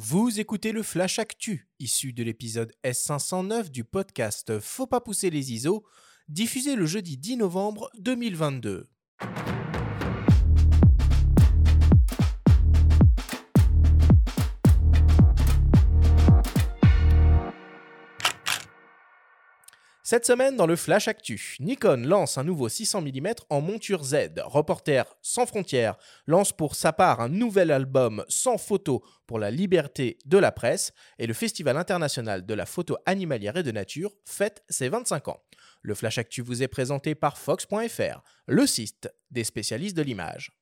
Vous écoutez le Flash Actu, issu de l'épisode S509 du podcast Faut pas pousser les ISO, diffusé le jeudi 10 novembre 2022. Cette semaine, dans le Flash Actu, Nikon lance un nouveau 600 mm en monture Z. Reporter sans frontières lance pour sa part un nouvel album sans photo pour la liberté de la presse. Et le Festival international de la photo animalière et de nature fête ses 25 ans. Le Flash Actu vous est présenté par Fox.fr, le site des spécialistes de l'image.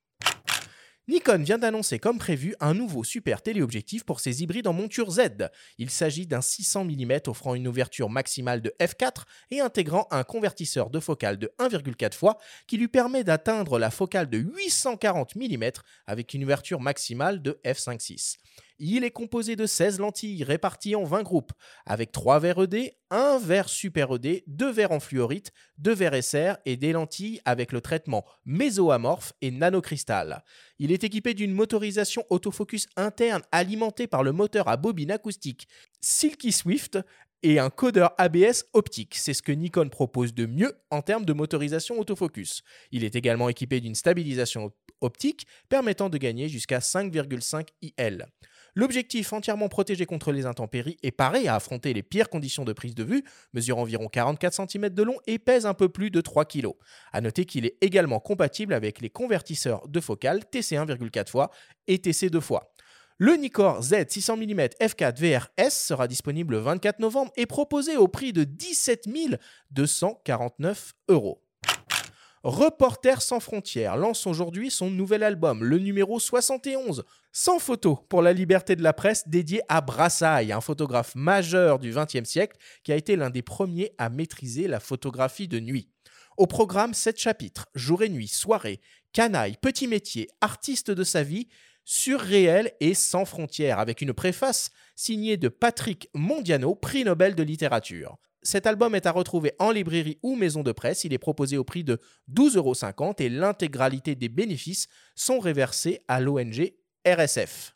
Nikon vient d'annoncer comme prévu un nouveau super téléobjectif pour ses hybrides en monture Z. Il s'agit d'un 600 mm offrant une ouverture maximale de f4 et intégrant un convertisseur de focale de 1,4 fois qui lui permet d'atteindre la focale de 840 mm avec une ouverture maximale de f5.6. Il est composé de 16 lentilles réparties en 20 groupes, avec 3 verres ED, 1 verre super ED, 2 verres en fluorite, 2 verres SR et des lentilles avec le traitement mésoamorphe et nanocristal. Il est équipé d'une motorisation autofocus interne alimentée par le moteur à bobine acoustique Silky Swift et un codeur ABS optique. C'est ce que Nikon propose de mieux en termes de motorisation autofocus. Il est également équipé d'une stabilisation optique permettant de gagner jusqu'à 5,5 IL. L'objectif entièrement protégé contre les intempéries est paré à affronter les pires conditions de prise de vue, mesure environ 44 cm de long et pèse un peu plus de 3 kg. A noter qu'il est également compatible avec les convertisseurs de focale TC 1,4 fois et TC 2 fois. Le Nikkor Z 600 mm f4 VRS sera disponible le 24 novembre et proposé au prix de 17 249 euros. Reporters sans frontières lance aujourd'hui son nouvel album, le numéro 71, sans photo pour la liberté de la presse dédié à Brassailles, un photographe majeur du XXe siècle qui a été l'un des premiers à maîtriser la photographie de nuit. Au programme, 7 chapitres, jour et nuit, soirée, canaille, petit métier, artiste de sa vie, surréel et sans frontières, avec une préface signée de Patrick Mondiano, prix Nobel de littérature. Cet album est à retrouver en librairie ou maison de presse. Il est proposé au prix de 12,50 euros et l'intégralité des bénéfices sont réversés à l'ONG RSF.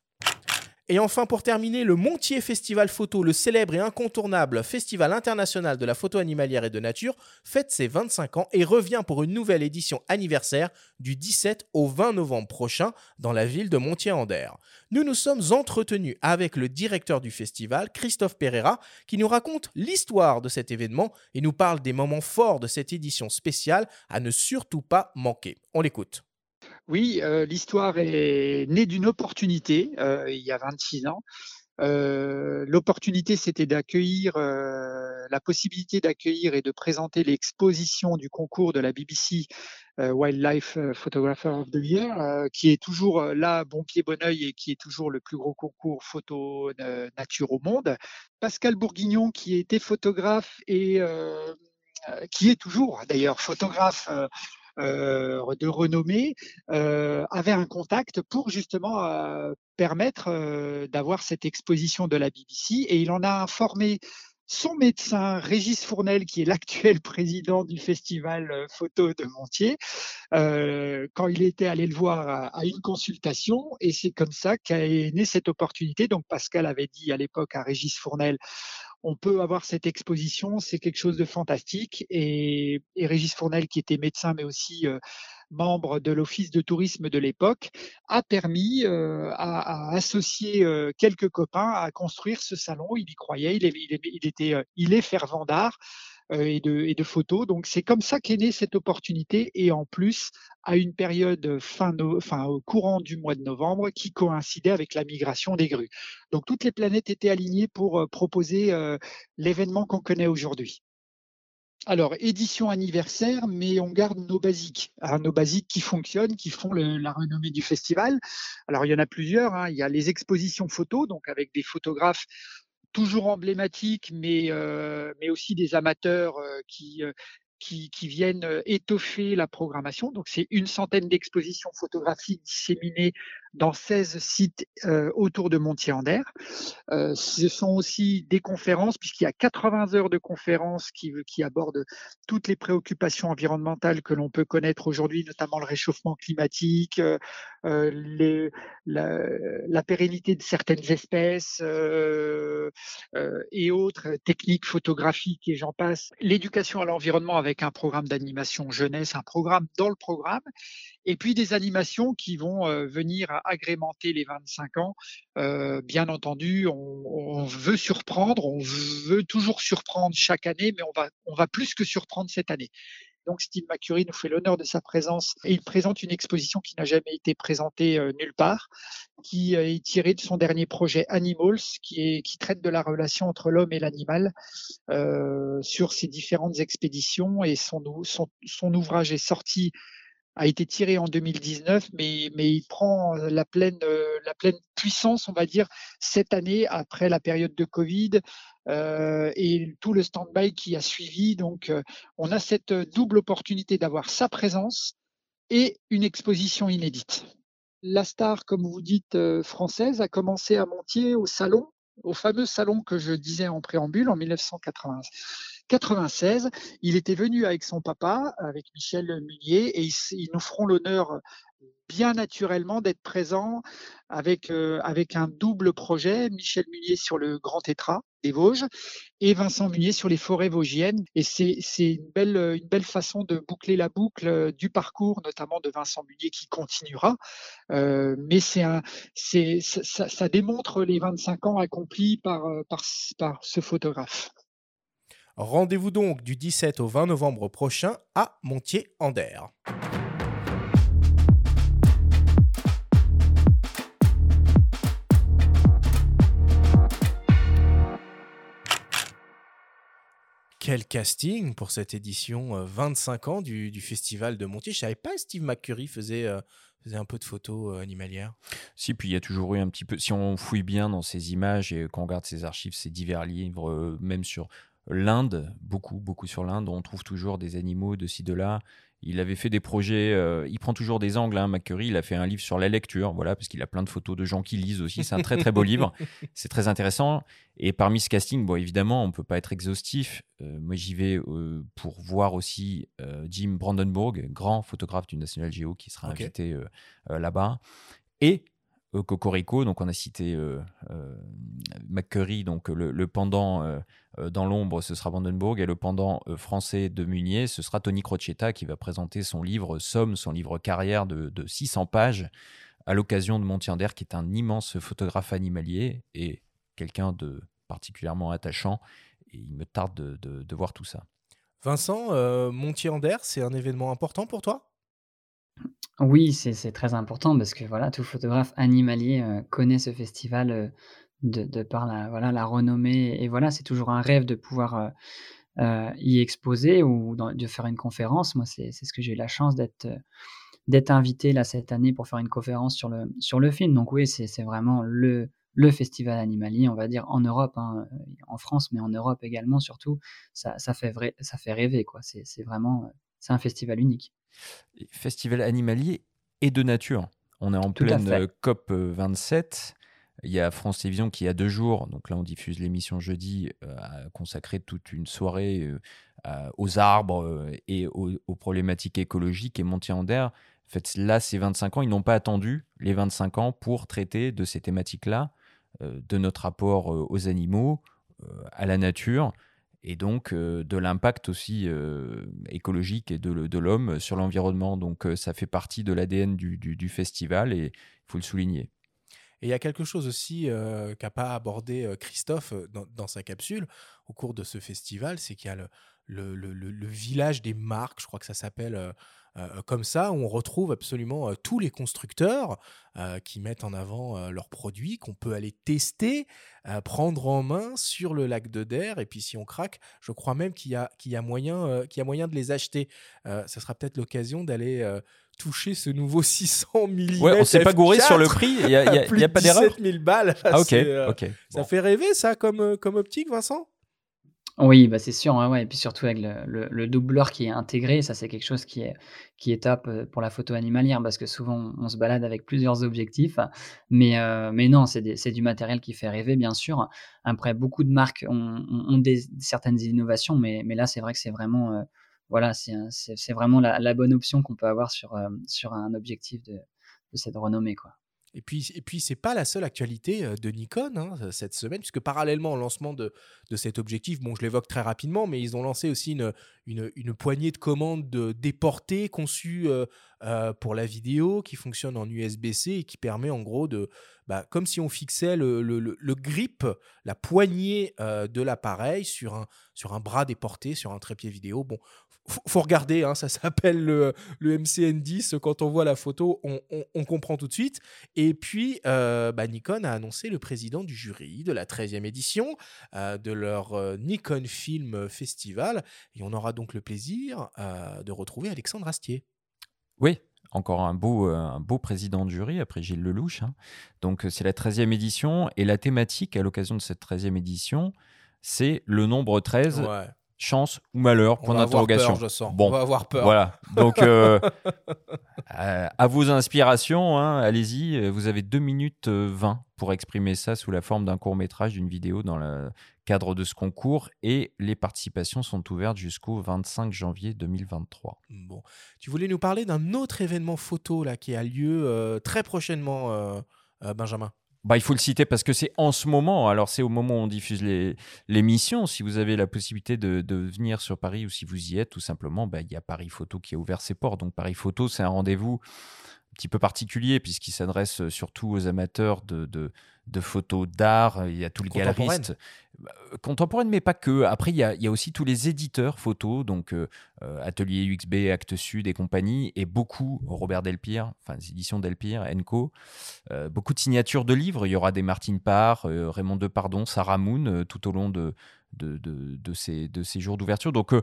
Et enfin, pour terminer, le Montier Festival Photo, le célèbre et incontournable festival international de la photo animalière et de nature, fête ses 25 ans et revient pour une nouvelle édition anniversaire du 17 au 20 novembre prochain dans la ville de Montier-Ander. Nous nous sommes entretenus avec le directeur du festival, Christophe Pereira, qui nous raconte l'histoire de cet événement et nous parle des moments forts de cette édition spéciale à ne surtout pas manquer. On l'écoute. Oui, euh, l'histoire est née d'une opportunité euh, il y a 26 ans. Euh, l'opportunité, c'était d'accueillir la possibilité d'accueillir et de présenter l'exposition du concours de la BBC Wildlife Photographer of the Year, qui est toujours là, bon pied, bon oeil, et qui est toujours le plus gros concours photo nature au monde. Pascal Bourguignon, qui était photographe et qui est toujours d'ailleurs photographe de renommée euh, avait un contact pour justement euh, permettre d'avoir cette exposition de la BBC et il en a informé son médecin, Régis Fournel, qui est l'actuel président du festival photo de Montier, quand il était allé le voir à, à une consultation. Et c'est comme ça qu'est née cette opportunité. Donc Pascal avait dit à l'époque à Régis Fournel, on peut avoir cette exposition, c'est quelque chose de fantastique. Et, Régis Fournel, qui était médecin, mais aussi euh, membre de l'office de tourisme de l'époque, a permis euh, à, associer euh, quelques copains à construire ce salon. Il y croyait, il, il était, il est fervent d'art. Euh, et, de, photos. Donc c'est comme ça qu'est née cette opportunité et en plus à une période fin, au courant du mois de novembre qui coïncidait avec la migration des grues. Donc toutes les planètes étaient alignées pour euh, proposer euh, l'événement qu'on connaît aujourd'hui. Alors, édition anniversaire, mais on garde nos basiques, hein, nos basiques qui fonctionnent, qui font la renommée du festival. Alors, il y en a plusieurs. Hein. Il y a les expositions photos, donc avec des photographes toujours emblématiques, mais, euh, mais aussi des amateurs euh, qui, euh, viennent étoffer la programmation. Donc, c'est une centaine d'expositions photographiques disséminées dans 16 sites autour de Montier-en-Der. ce sont aussi des conférences, puisqu'il y a 80 heures de conférences qui, abordent toutes les préoccupations environnementales que l'on peut connaître aujourd'hui, notamment le réchauffement climatique, la, la, pérennité de certaines espèces et autres techniques photographiques et j'en passe. L'éducation à l'environnement avec un programme d'animation jeunesse, un programme dans le programme, et puis des animations qui vont venir agrémenter les 25 ans. bien entendu, on, veut surprendre, on veut toujours surprendre chaque année, mais on va, on va plus que surprendre cette année. Donc Steve McCurry nous fait l'honneur de sa présence et il présente une exposition qui n'a jamais été présentée nulle part, qui est tirée de son dernier projet Animals, qui, traite de la relation entre l'homme et l'animal sur ses différentes expéditions et son ouvrage est sorti a été tiré en 2019, mais, mais il prend la pleine, la pleine puissance, on va dire, cette année après la période de Covid euh, et tout le stand-by qui a suivi. Donc, euh, on a cette double opportunité d'avoir sa présence et une exposition inédite. La star, comme vous dites, euh, française, a commencé à Montier au salon, au fameux salon que je disais en préambule en 1980. 96, il était venu avec son papa, avec Michel Munier, et ils, nous feront l'honneur bien naturellement d'être présents avec, euh, avec un double projet, Michel Munier sur le Grand Tétra des Vosges et Vincent Munier sur les forêts vosgiennes. Et c'est une belle, une belle façon de boucler la boucle du parcours, notamment de Vincent Munier qui continuera. Euh, mais c'est un, ça, ça, démontre les 25 ans accomplis par, par, par ce photographe. Rendez-vous donc du 17 au 20 novembre prochain à Montier-en-Der. Quel casting pour cette édition 25 euh, ans du, festival de Montier. Je savais pas Steve McCurry faisait, euh, faisait un peu de photos euh, animalières. Si, puis il y a toujours eu un petit peu. Si on fouille bien dans ces images et qu'on regarde ces archives, ces divers livres, même sur l'Inde, beaucoup, beaucoup sur l'Inde, on trouve toujours des animaux de ci, de là. Il avait fait des projets, euh, il prend toujours des angles, hein, McCurry, il a fait un livre sur la lecture, voilà, parce qu'il a plein de photos de gens qui lisent aussi, c'est un très très beau livre, c'est très intéressant. Et parmi ce casting, bon, évidemment, on ne peut pas être exhaustif. Euh, moi, j'y vais euh, pour voir aussi Jim Brandenburg, grand photographe du National Geo, qui sera invité là-bas. Et Cocorico, donc on a cité McCurry, donc le pendant euh, dans l'ombre, ce sera Vandenberg et le pendant euh, français de Munier, ce sera Tony Crocetta qui va présenter son livre Somme, son livre carrière de, 600 pages à l'occasion de Montiander, qui est un immense photographe animalier et quelqu'un de particulièrement attachant. Et il me tarde de, voir tout ça. Vincent, euh, Montier-en-Der, c'est un événement important pour toi? Oui, c'est très important parce que voilà, tout photographe animalier connaît ce festival de, par la, voilà, la renommée. Et voilà, c'est toujours un rêve de pouvoir euh, euh, y exposer ou de faire une conférence. Moi, c'est ce que j'ai eu la chance d'être euh, invité là cette année pour faire une conférence sur le, film. Donc oui, c'est vraiment le, festival animalier, on va dire, en Europe, hein, en France, mais en Europe également, surtout. Ça fait rêver, quoi. C'est vraiment, c'est un festival unique. Festival animalier et de nature. On est en pleine COP 27. Il y a France Télévisions qui, a deux jours, donc là on diffuse l'émission jeudi, euh, a consacré toute une soirée euh, aux arbres euh, et aux, problématiques écologiques. Et Montier-en-Der, en fait, là, ces 25 ans, ils n'ont pas attendu les 25 ans pour traiter de ces thématiques-là, de notre rapport aux animaux, à la nature, et donc de l'impact aussi écologique et de, l'homme sur l'environnement. Donc ça fait partie de l'ADN du, festival et il faut le souligner. Et il y a quelque chose aussi euh, qu'a pas abordé euh, Christophe euh, dans, sa capsule au cours de ce festival, c'est qu'il y a le, village des marques, je crois que ça s'appelle comme ça, où on retrouve absolument tous les constructeurs qui mettent en avant leurs produits, qu'on peut aller tester, prendre en main sur le lac de Der. Et puis si on craque, je crois même qu'il y, a, qu'il y, a moyen, qu'il y a moyen de les acheter. ça sera peut-être l'occasion d'aller toucher ce nouveau 600 mm. Ouais, on s'est pas gouré sur le prix. Il n'y a, y a, pas d'erreur? 000 balles. Ah, ok. Euh, ça fait rêver, ça, comme, euh, comme optique, Vincent? Oui, bah, c'est sûr, et puis surtout avec le le le doubleur qui est intégré, ça c'est quelque chose qui est qui est top, heu, pour la photo animalière parce que souvent on se balade avec plusieurs objectifs, mais heu, mais non, c'est du matériel qui fait rêver bien sûr. Après beaucoup de marques ont des certaines innovations, mais mais là c'est vrai que c'est vraiment, heu, voilà, c'est vraiment la bonne option qu'on peut avoir sur, sur un objectif de de cette renommée, quoi. Et puis, et puis c'est pas la seule actualité de Nikon hein, cette semaine, puisque parallèlement au lancement de, de cet objectif, bon, je l'évoque très rapidement, mais ils ont lancé aussi une, une, poignée de commandes de déportées conçues pour la vidéo, qui fonctionne en USB-C et qui permet en gros de, bah, comme si on fixait le, grip, la poignée de l'appareil sur un, bras déporté, sur un trépied vidéo. Bon, faut regarder, hein, ça s'appelle le, le, MCN10. Quand on voit la photo, on, comprend tout de suite. Et puis, euh, bah, Nikon a annoncé le président du jury de la 13e édition euh, de leur euh, Nikon Film Festival. Et on aura donc le plaisir de retrouver Alexandre Astier. Oui, encore un beau, un beau président de jury après Gilles Lelouch. Hein. Donc, c'est la 13e édition. Et la thématique à l'occasion de cette 13e édition, c'est le nombre 13 chance ou malheur Point d'interrogation. Bon, on va avoir peur. Voilà. Donc, euh, à, vos inspirations, hein, allez-y. Vous avez 2 minutes 20 euh, pour exprimer ça sous la forme d'un court métrage, d'une vidéo dans le cadre de ce concours. Et les participations sont ouvertes jusqu'au 25 janvier 2023. Bon, tu voulais nous parler d'un autre événement photo là qui a lieu euh, très prochainement, Benjamin? Bah, il faut le citer parce que c'est en ce moment, alors c'est au moment où on diffuse l'émission, si vous avez la possibilité de, venir sur Paris ou si vous y êtes, tout simplement, bah, il y a Paris Photo qui a ouvert ses portes. Donc Paris Photo, c'est un rendez-vous petit peu particulier puisqu'il s'adresse surtout aux amateurs de, de, de photos d'art. Il y a tous les galeristes bah, contemporaines, mais pas que. Après, il y a, il y a aussi tous les éditeurs photos, donc euh, euh, Atelier UXB, Actes Sud et compagnie, et beaucoup Robert Delpire, enfin les éditions Delpire, Enco. Euh, beaucoup de signatures de livres. Il y aura des Martine Parr, Raymond Depardon, Sarah Moon tout au long de, de, de, de ces, de ces jours d'ouverture. Donc,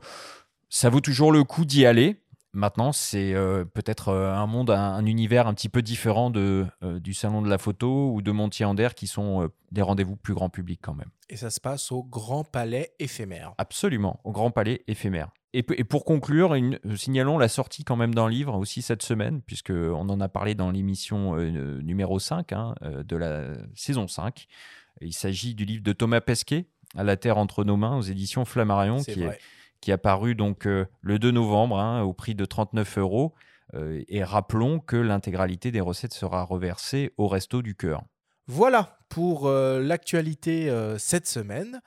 ça vaut toujours le coup d'y aller. Maintenant, c'est euh, peut-être euh, un monde, un, univers un petit peu différent de, euh, du Salon de la photo ou de Montier-Ander qui sont des rendez-vous plus grand public quand même. Et ça se passe au Grand Palais éphémère. Absolument, au Grand Palais éphémère. Et, et pour conclure, une, signalons la sortie quand même d'un livre aussi cette semaine, puisqu'on en a parlé dans l'émission numéro 5 hein, de la saison 5. Il s'agit du livre de Thomas Pesquet, À la Terre entre nos mains, aux éditions Flammarion, qui est qui a paru donc euh, le 2 novembre hein, au prix de 39 euros. Euh, et rappelons que l'intégralité des recettes sera reversée au Resto du Cœur. Voilà pour euh, l'actualité cette semaine.